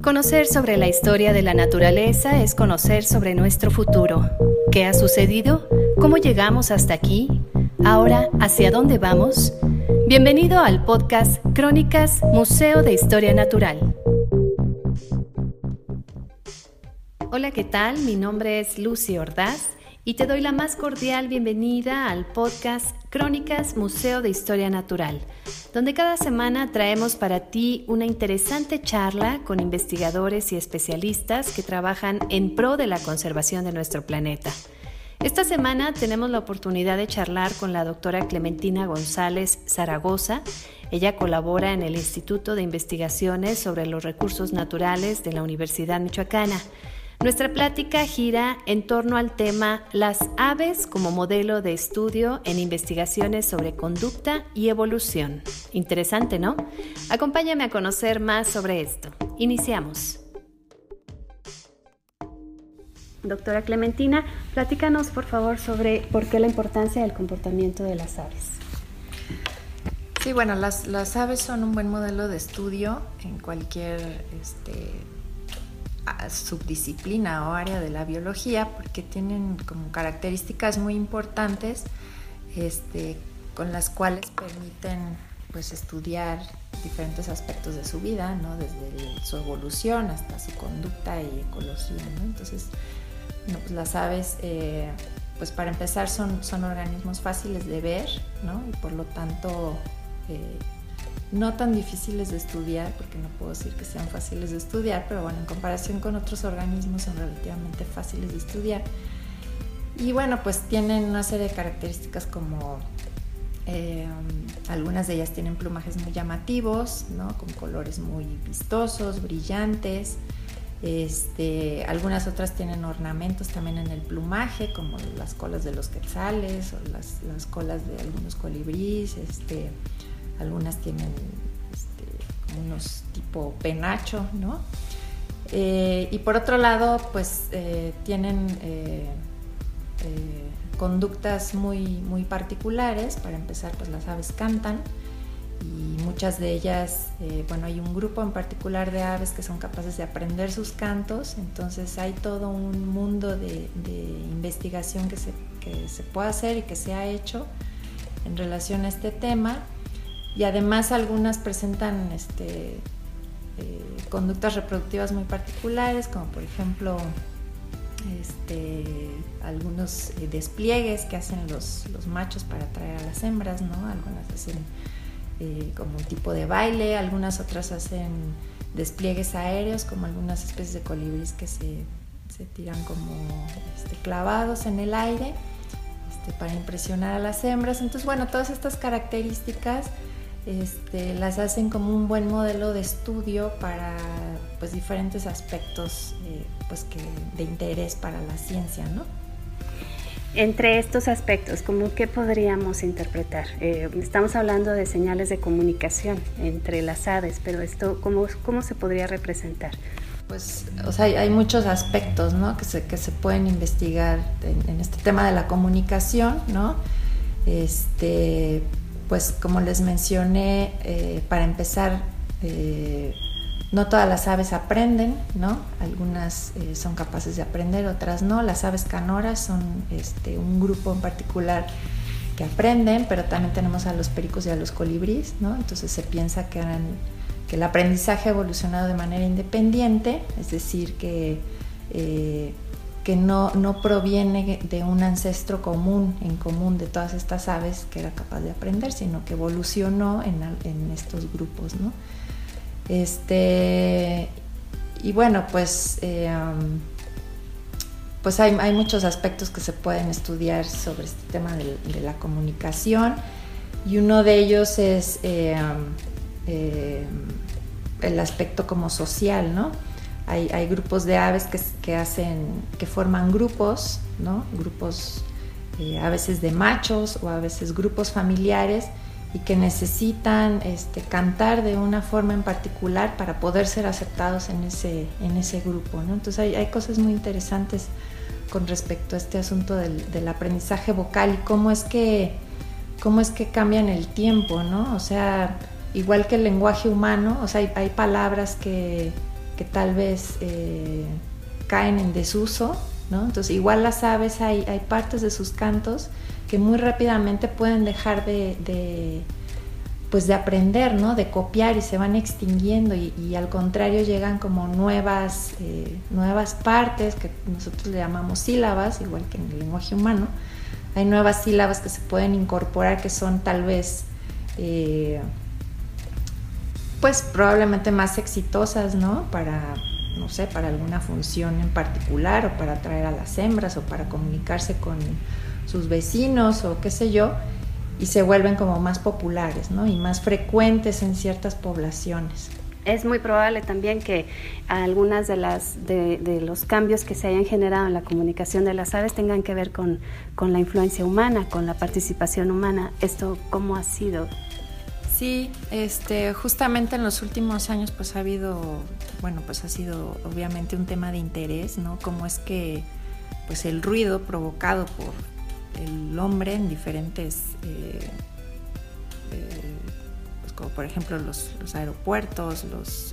Conocer sobre la historia de la naturaleza es conocer sobre nuestro futuro. ¿Qué ha sucedido? ¿Cómo llegamos hasta aquí? Ahora, ¿hacia dónde vamos? Bienvenido al podcast Crónicas Museo de Historia Natural. Hola, ¿qué tal? Mi nombre es Lucy Ordaz y te doy la más cordial bienvenida al podcast Crónicas Museo de Historia Natural, donde cada semana traemos para ti una interesante charla con investigadores y especialistas que trabajan en pro de la conservación de nuestro planeta. Esta semana tenemos la oportunidad de charlar con la doctora Clementina González Zaragoza. Ella colabora en el Instituto de Investigaciones sobre los Recursos Naturales de la Universidad Michoacana. Nuestra plática gira en torno al tema Las aves como modelo de estudio en investigaciones sobre conducta y evolución. Interesante, ¿no? Acompáñame a conocer más sobre esto. Iniciamos. Doctora Clementina, platícanos por favor sobre por qué la importancia del comportamiento de las aves. Sí, bueno, las, las aves son un buen modelo de estudio en cualquier este, subdisciplina o área de la biología porque tienen como características muy importantes este, con las cuales permiten pues estudiar diferentes aspectos de su vida, ¿no? desde su evolución hasta su conducta y ecología. ¿no? Entonces, pues las aves, eh, pues para empezar son, son organismos fáciles de ver ¿no? y por lo tanto eh, no tan difíciles de estudiar, porque no puedo decir que sean fáciles de estudiar, pero bueno, en comparación con otros organismos son relativamente fáciles de estudiar. Y bueno, pues tienen una serie de características como eh, algunas de ellas tienen plumajes muy llamativos, ¿no? con colores muy vistosos, brillantes. Este, algunas otras tienen ornamentos también en el plumaje, como las colas de los quetzales o las, las colas de algunos colibríes. Este, algunas tienen este, unos tipo penacho, ¿no? Eh, y por otro lado, pues eh, tienen eh, conductas muy, muy particulares. Para empezar, pues las aves cantan y muchas de ellas, bueno, hay un grupo en particular de aves que son capaces de aprender sus cantos, entonces hay todo un mundo de, investigación que se, que se puede hacer y que se ha hecho en relación a este tema y además algunas presentan este, eh, conductas reproductivas muy particulares, como por ejemplo este, algunos eh, despliegues que hacen los, machos para atraer a las hembras, ¿no? Algunas hacen eh, como un tipo de baile, algunas otras hacen despliegues aéreos, como algunas especies de colibríes que se, tiran como este, clavados en el aire este, para impresionar a las hembras. Entonces, bueno, todas estas características este, las hacen como un buen modelo de estudio para pues, diferentes aspectos eh, pues, de interés para la ciencia, ¿no? Entre estos aspectos, ¿cómo qué podríamos interpretar? Eh, estamos hablando de señales de comunicación entre las aves, pero esto, ¿cómo, cómo se podría representar? Pues, o sea, hay, muchos aspectos, ¿no? Que se, que se pueden investigar en, en, este tema de la comunicación, ¿no? Este, pues como les mencioné, eh, para empezar, eh, no todas las aves aprenden, ¿no? Algunas eh, son capaces de aprender, otras no. Las aves canoras son este, un grupo en particular que aprenden, pero también tenemos a los pericos y a los colibríes, ¿no? Entonces se piensa que, que el aprendizaje ha evolucionado de manera independiente, es decir, que que no, no proviene de un ancestro común, en común de todas estas aves que era capaz de aprender, sino que evolucionó en, en estos grupos, ¿no? Este, y bueno, pues, eh, pues hay, hay, muchos aspectos que se pueden estudiar sobre este tema de, la comunicación y uno de ellos es eh, eh, el aspecto como social, ¿no? Hay, grupos de aves que, hacen, que forman grupos, ¿no? Grupos eh, a veces de machos o a veces grupos familiares y que necesitan este, cantar de una forma en particular para poder ser aceptados en ese, en ese grupo. ¿no? Entonces hay, hay, cosas muy interesantes con respecto a este asunto del, aprendizaje vocal y cómo es que cómo es que cambian el tiempo, ¿no? O sea, igual que el lenguaje humano, o sea, hay palabras que, que tal vez eh, caen en desuso, ¿no? Entonces igual las aves hay, hay partes de sus cantos que muy rápidamente pueden dejar de, pues de aprender, ¿no? De copiar y se van extinguiendo y, al contrario llegan como nuevas, eh, nuevas partes que nosotros le llamamos sílabas, igual que en el lenguaje humano. Hay nuevas sílabas que se pueden incorporar que son tal vez, eh, pues probablemente más exitosas, ¿no? Para, no sé, para alguna función en particular o para atraer a las hembras o para comunicarse con sus vecinos o qué sé yo, y se vuelven como más populares ¿no? y más frecuentes en ciertas poblaciones. Es muy probable también que algunas de las de, los cambios que se hayan generado en la comunicación de las aves tengan que ver con, con la influencia humana, con la participación humana. ¿Esto cómo ha sido? Sí, este, justamente en los últimos años pues ha habido, bueno, pues ha sido obviamente un tema de interés, ¿no? Cómo es que pues el ruido provocado por el hombre en diferentes, eh, eh, pues como por ejemplo los, aeropuertos,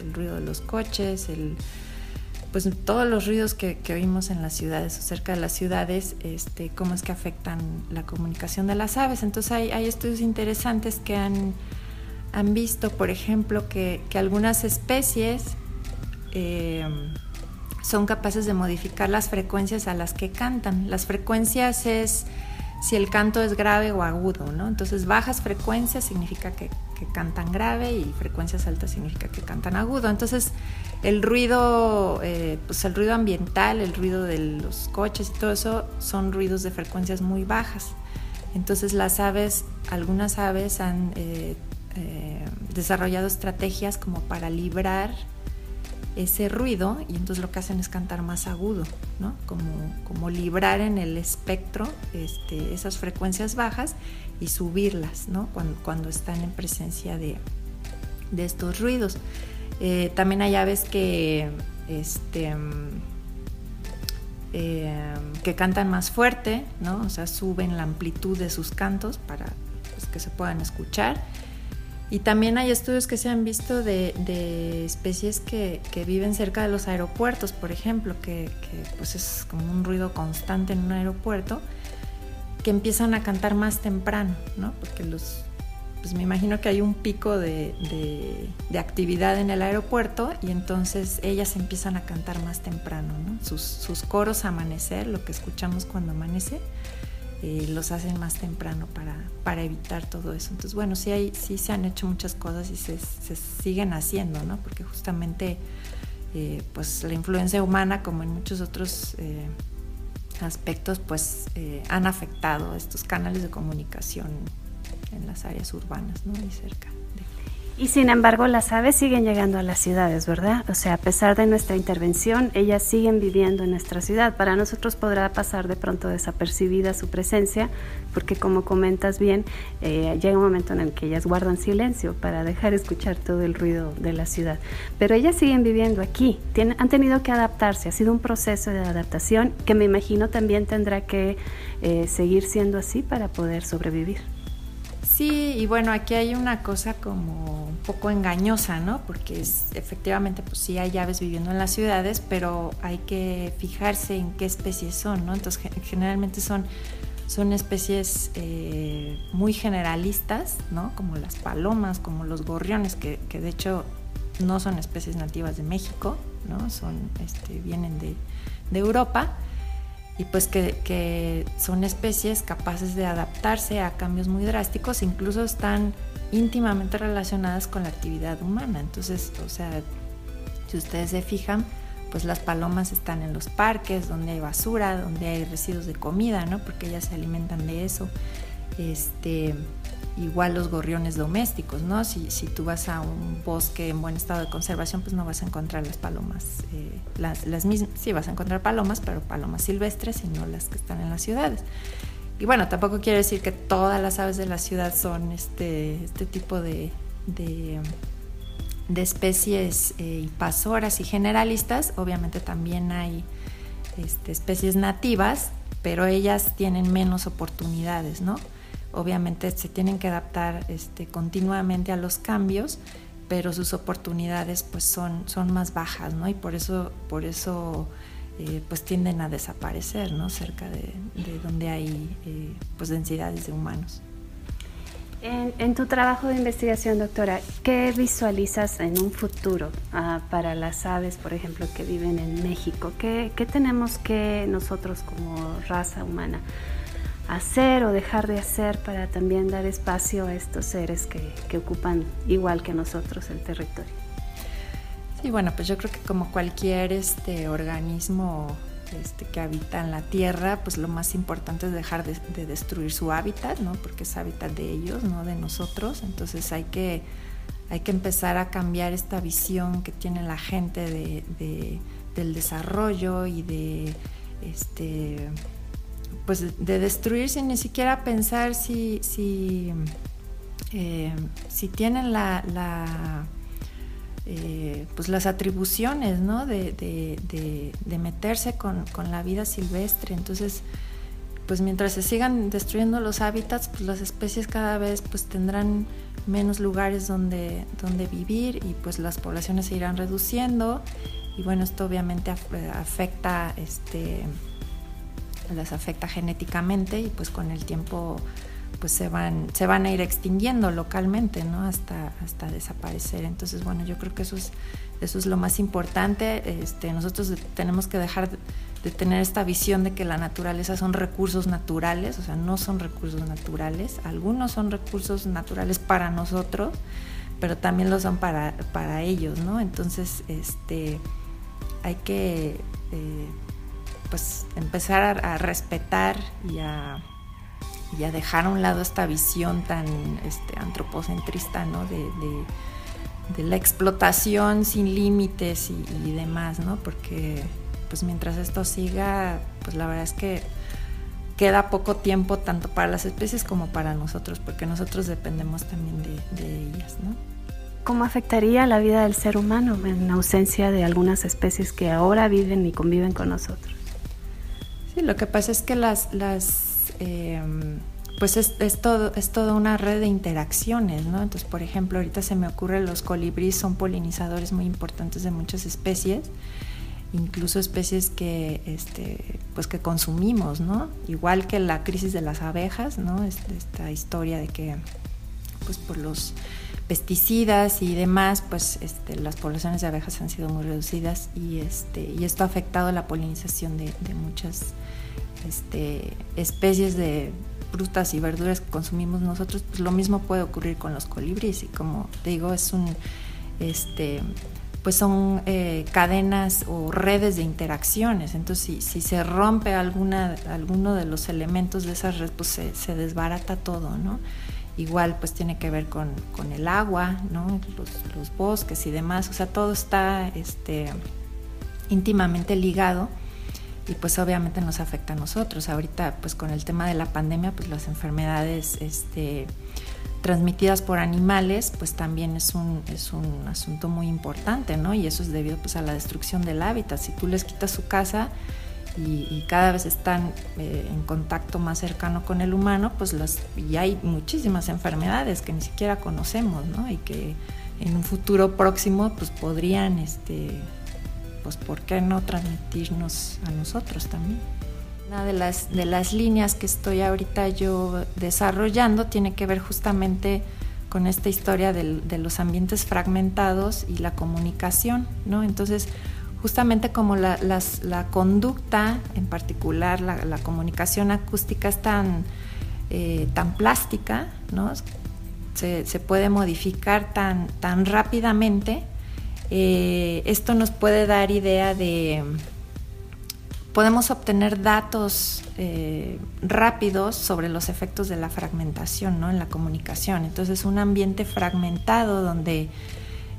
el ruido de los coches, pues todos los ruidos que, oímos en las ciudades o cerca de las ciudades, este, cómo es que afectan la comunicación de las aves. Entonces hay, estudios interesantes que han, han visto, por ejemplo, que, algunas especies eh, son capaces de modificar las frecuencias a las que cantan. Las frecuencias es si el canto es grave o agudo, ¿no? Entonces bajas frecuencias significa que, cantan grave y frecuencias altas significa que cantan agudo. Entonces el ruido, eh, pues el ruido ambiental, el ruido de los coches y todo eso son ruidos de frecuencias muy bajas. Entonces las aves, algunas aves han eh, eh, desarrollado estrategias como para librar ese ruido y entonces lo que hacen es cantar más agudo. Como, como librar en el espectro este, esas frecuencias bajas y subirlas. Cuando, están en presencia de, estos ruidos. Eh, también hay aves que, este, eh, que cantan más fuerte. O sea, suben la amplitud de sus cantos para pues, que se puedan escuchar. Y también hay estudios que se han visto de, especies que, viven cerca de los aeropuertos, por ejemplo, que, pues es como un ruido constante en un aeropuerto, que empiezan a cantar más temprano, ¿no? Porque los, pues me imagino que hay un pico de, actividad en el aeropuerto y entonces ellas empiezan a cantar más temprano, ¿no? Sus, sus coros amanecer, lo que escuchamos cuando amanece, eh, los hacen más temprano para, para, evitar todo eso. Entonces, bueno, sí, hay, sí se han hecho muchas cosas y se, siguen haciendo, ¿no? Porque justamente, eh, pues la influencia humana, como en muchos otros eh, aspectos, pues han afectado estos canales de comunicación en las áreas urbanas, ¿no? Y cerca. Y sin embargo, las aves siguen llegando a las ciudades, ¿verdad? O sea, a pesar de nuestra intervención, ellas siguen viviendo en nuestra ciudad. Para nosotros podrá pasar de pronto desapercibida su presencia, porque como comentas bien, eh, llega un momento en el que ellas guardan silencio para dejar escuchar todo el ruido de la ciudad. Pero ellas siguen viviendo aquí, han tenido que adaptarse, ha sido un proceso de adaptación que me imagino también tendrá que eh, seguir siendo así para poder sobrevivir. Sí, y bueno, aquí hay una cosa como un poco engañosa, ¿no? Porque es, efectivamente, pues sí hay aves viviendo en las ciudades, pero hay que fijarse en qué especies son, ¿no? Entonces, generalmente son, son especies eh, muy generalistas, ¿no? Como las palomas, como los gorriones, que, que, de hecho no son especies nativas de México, ¿no? Son, este, vienen de, de Europa y pues que, son especies capaces de adaptarse a cambios muy drásticos, incluso están íntimamente relacionadas con la actividad humana. Entonces, o sea, si ustedes se fijan, pues las palomas están en los parques, donde hay basura, donde hay residuos de comida, ¿no? Porque ellas se alimentan de eso. Este, igual los gorriones domésticos, ¿no? Si, si, tú vas a un bosque en buen estado de conservación, pues no vas a encontrar las palomas, eh, las, las, mismas, sí vas a encontrar palomas, pero palomas silvestres y no las que están en las ciudades. Y bueno, tampoco quiero decir que todas las aves de la ciudad son este, este tipo de, de, especies eh, invasoras y generalistas, obviamente también hay este, especies nativas, pero ellas tienen menos oportunidades, ¿no? Obviamente se tienen que adaptar este, continuamente a los cambios pero sus oportunidades pues son, son más bajas, ¿no? Y por eso, por eso eh, pues tienden a desaparecer, ¿no? Cerca de, donde hay eh, pues densidades de humanos. En, tu trabajo de investigación, doctora, ¿qué visualizas en un futuro ah, para las aves, por ejemplo, que viven en México? ¿Qué, ¿Qué, tenemos que nosotros como raza humana hacer o dejar de hacer para también dar espacio a estos seres que, que ocupan igual que nosotros el territorio? Sí, bueno, pues yo creo que como cualquier este organismo este, que habita en la tierra, pues lo más importante es dejar de, destruir su hábitat, ¿no? Porque es hábitat de ellos, no de nosotros. Entonces hay que, hay que empezar a cambiar esta visión que tiene la gente de, del desarrollo y de este pues de destruir sin ni siquiera pensar si, si, eh, si tienen la eh, pues las atribuciones ¿no? de, meterse con, la vida silvestre. Entonces, pues mientras se sigan destruyendo los hábitats, pues las especies cada vez pues tendrán menos lugares donde, donde vivir y pues las poblaciones se irán reduciendo y bueno, esto obviamente afecta, este, las afecta genéticamente y pues con el tiempo pues se van, se van a ir extinguiendo localmente, ¿no? Hasta, hasta desaparecer. Entonces, bueno, yo creo que eso es, eso es lo más importante. Este, nosotros tenemos que dejar de, tener esta visión de que la naturaleza son recursos naturales, o sea, no son recursos naturales. Algunos son recursos naturales para nosotros, pero también lo son para, para ellos, ¿no? Entonces, este, hay que eh, pues empezar a respetar y a y dejar a un lado esta visión tan este, antropocentrista, ¿no? De, la explotación sin límites y, demás, ¿no? Porque pues mientras esto siga, pues la verdad es que queda poco tiempo tanto para las especies como para nosotros, porque nosotros dependemos también de, de ellas, ¿no? ¿Cómo afectaría la vida del ser humano en ausencia de algunas especies que ahora viven y conviven con nosotros? Lo que pasa es que las, las Em, pues es, es, todo, es toda una red de interacciones, ¿no? Entonces, por ejemplo, ahorita se me ocurre los colibríes son polinizadores muy importantes de muchas especies, incluso especies que, este, pues que consumimos, ¿no? Igual que la crisis de las abejas, ¿no? Esta historia de que, pues por los pesticidas y demás, pues este, las poblaciones de abejas han sido muy reducidas y, este, y esto ha afectado la polinización de, de muchas este, especies de frutas y verduras que consumimos nosotros, pues lo mismo puede ocurrir con los colibríes y como te digo, es un, este, pues son eh, cadenas o redes de interacciones. Entonces, si, se rompe alguna, alguno de los elementos de esas redes, pues se, desbarata todo, ¿no? Igual, pues tiene que ver con, el agua, ¿no? Los, los, bosques y demás. O sea, todo está este, íntimamente ligado y pues obviamente nos afecta a nosotros. Ahorita pues con el tema de la pandemia pues las enfermedades este, transmitidas por animales pues también es un, es un asunto muy importante, ¿no? Y eso es debido pues a la destrucción del hábitat. Si tú les quitas su casa y, cada vez están eh, en contacto más cercano con el humano, pues las, y hay muchísimas enfermedades que ni siquiera conocemos, ¿no? Y que en un futuro próximo pues podrían este, pues ¿por qué no transmitirnos a nosotros también? Una de las, de las líneas que estoy ahorita yo desarrollando tiene que ver justamente con esta historia de los ambientes fragmentados y la comunicación, ¿no? Entonces, justamente como la, conducta, en particular la, comunicación acústica es tan, eh, tan plástica, ¿no? Se, se, puede modificar tan, tan rápidamente, eh, esto nos puede dar idea de, podemos obtener datos eh, rápidos sobre los efectos de la fragmentación en la comunicación. Entonces, un ambiente fragmentado donde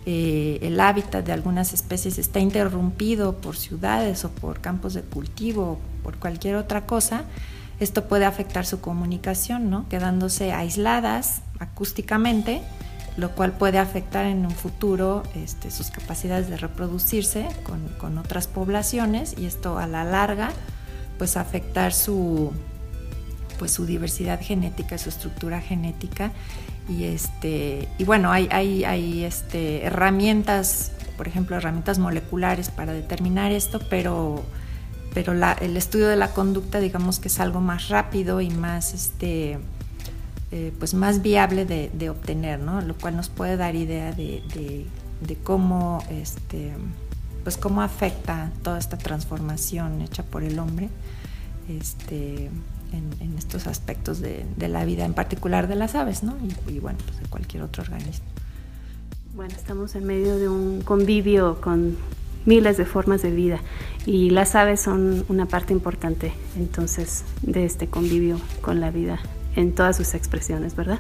eh, el hábitat de algunas especies está interrumpido por ciudades o por campos de cultivo o por cualquier otra cosa, esto puede afectar su comunicación, ¿no? quedándose aisladas acústicamente lo cual puede afectar en un futuro este, sus capacidades de reproducirse con, otras poblaciones y esto a la larga pues afectar su, pues, su diversidad genética, su estructura genética. Y, este, y bueno, hay, hay, este, herramientas, por ejemplo, herramientas moleculares para determinar esto, pero, pero el estudio de la conducta, digamos que es algo más rápido y más, este, eh, pues más viable de, obtener, ¿no? Lo cual nos puede dar idea de, de cómo, este, pues cómo afecta toda esta transformación hecha por el hombre este, en, estos aspectos de, la vida, en particular de las aves, ¿no? Y, bueno, pues de cualquier otro organismo. Bueno, estamos en medio de un convivio con miles de formas de vida y las aves son una parte importante entonces de este convivio con la vida en todas sus expresiones, ¿verdad?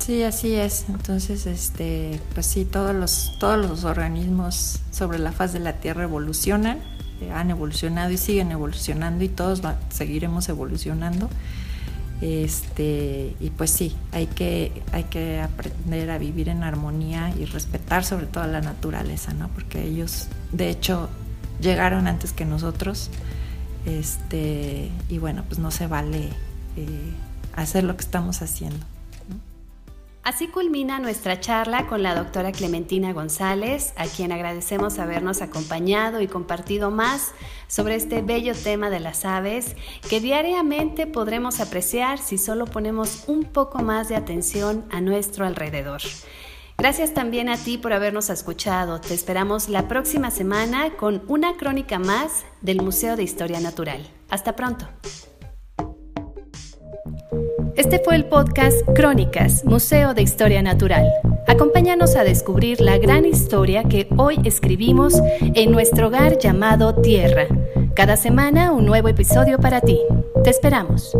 Sí, así es. Entonces, este, pues sí, todos los, todos los organismos sobre la faz de la Tierra evolucionan han evolucionado y siguen evolucionando y todos seguiremos evolucionando. Este, y pues sí, hay que, hay que aprender a vivir en armonía y respetar sobre todo la naturaleza, ¿no? Porque ellos, de hecho, llegaron antes que nosotros. Este, y bueno, pues no se vale eh, hacer lo que estamos haciendo. Así culmina nuestra charla con la doctora Clementina González, a quien agradecemos habernos acompañado y compartido más sobre este bello tema de las aves que diariamente podremos apreciar si solo ponemos un poco más de atención a nuestro alrededor. Gracias también a ti por habernos escuchado. Te esperamos la próxima semana con una crónica más del Museo de Historia Natural. Hasta pronto. Este fue el podcast Crónicas, Museo de Historia Natural. Acompáñanos a descubrir la gran historia que hoy escribimos en nuestro hogar llamado Tierra. Cada semana un nuevo episodio para ti. Te esperamos.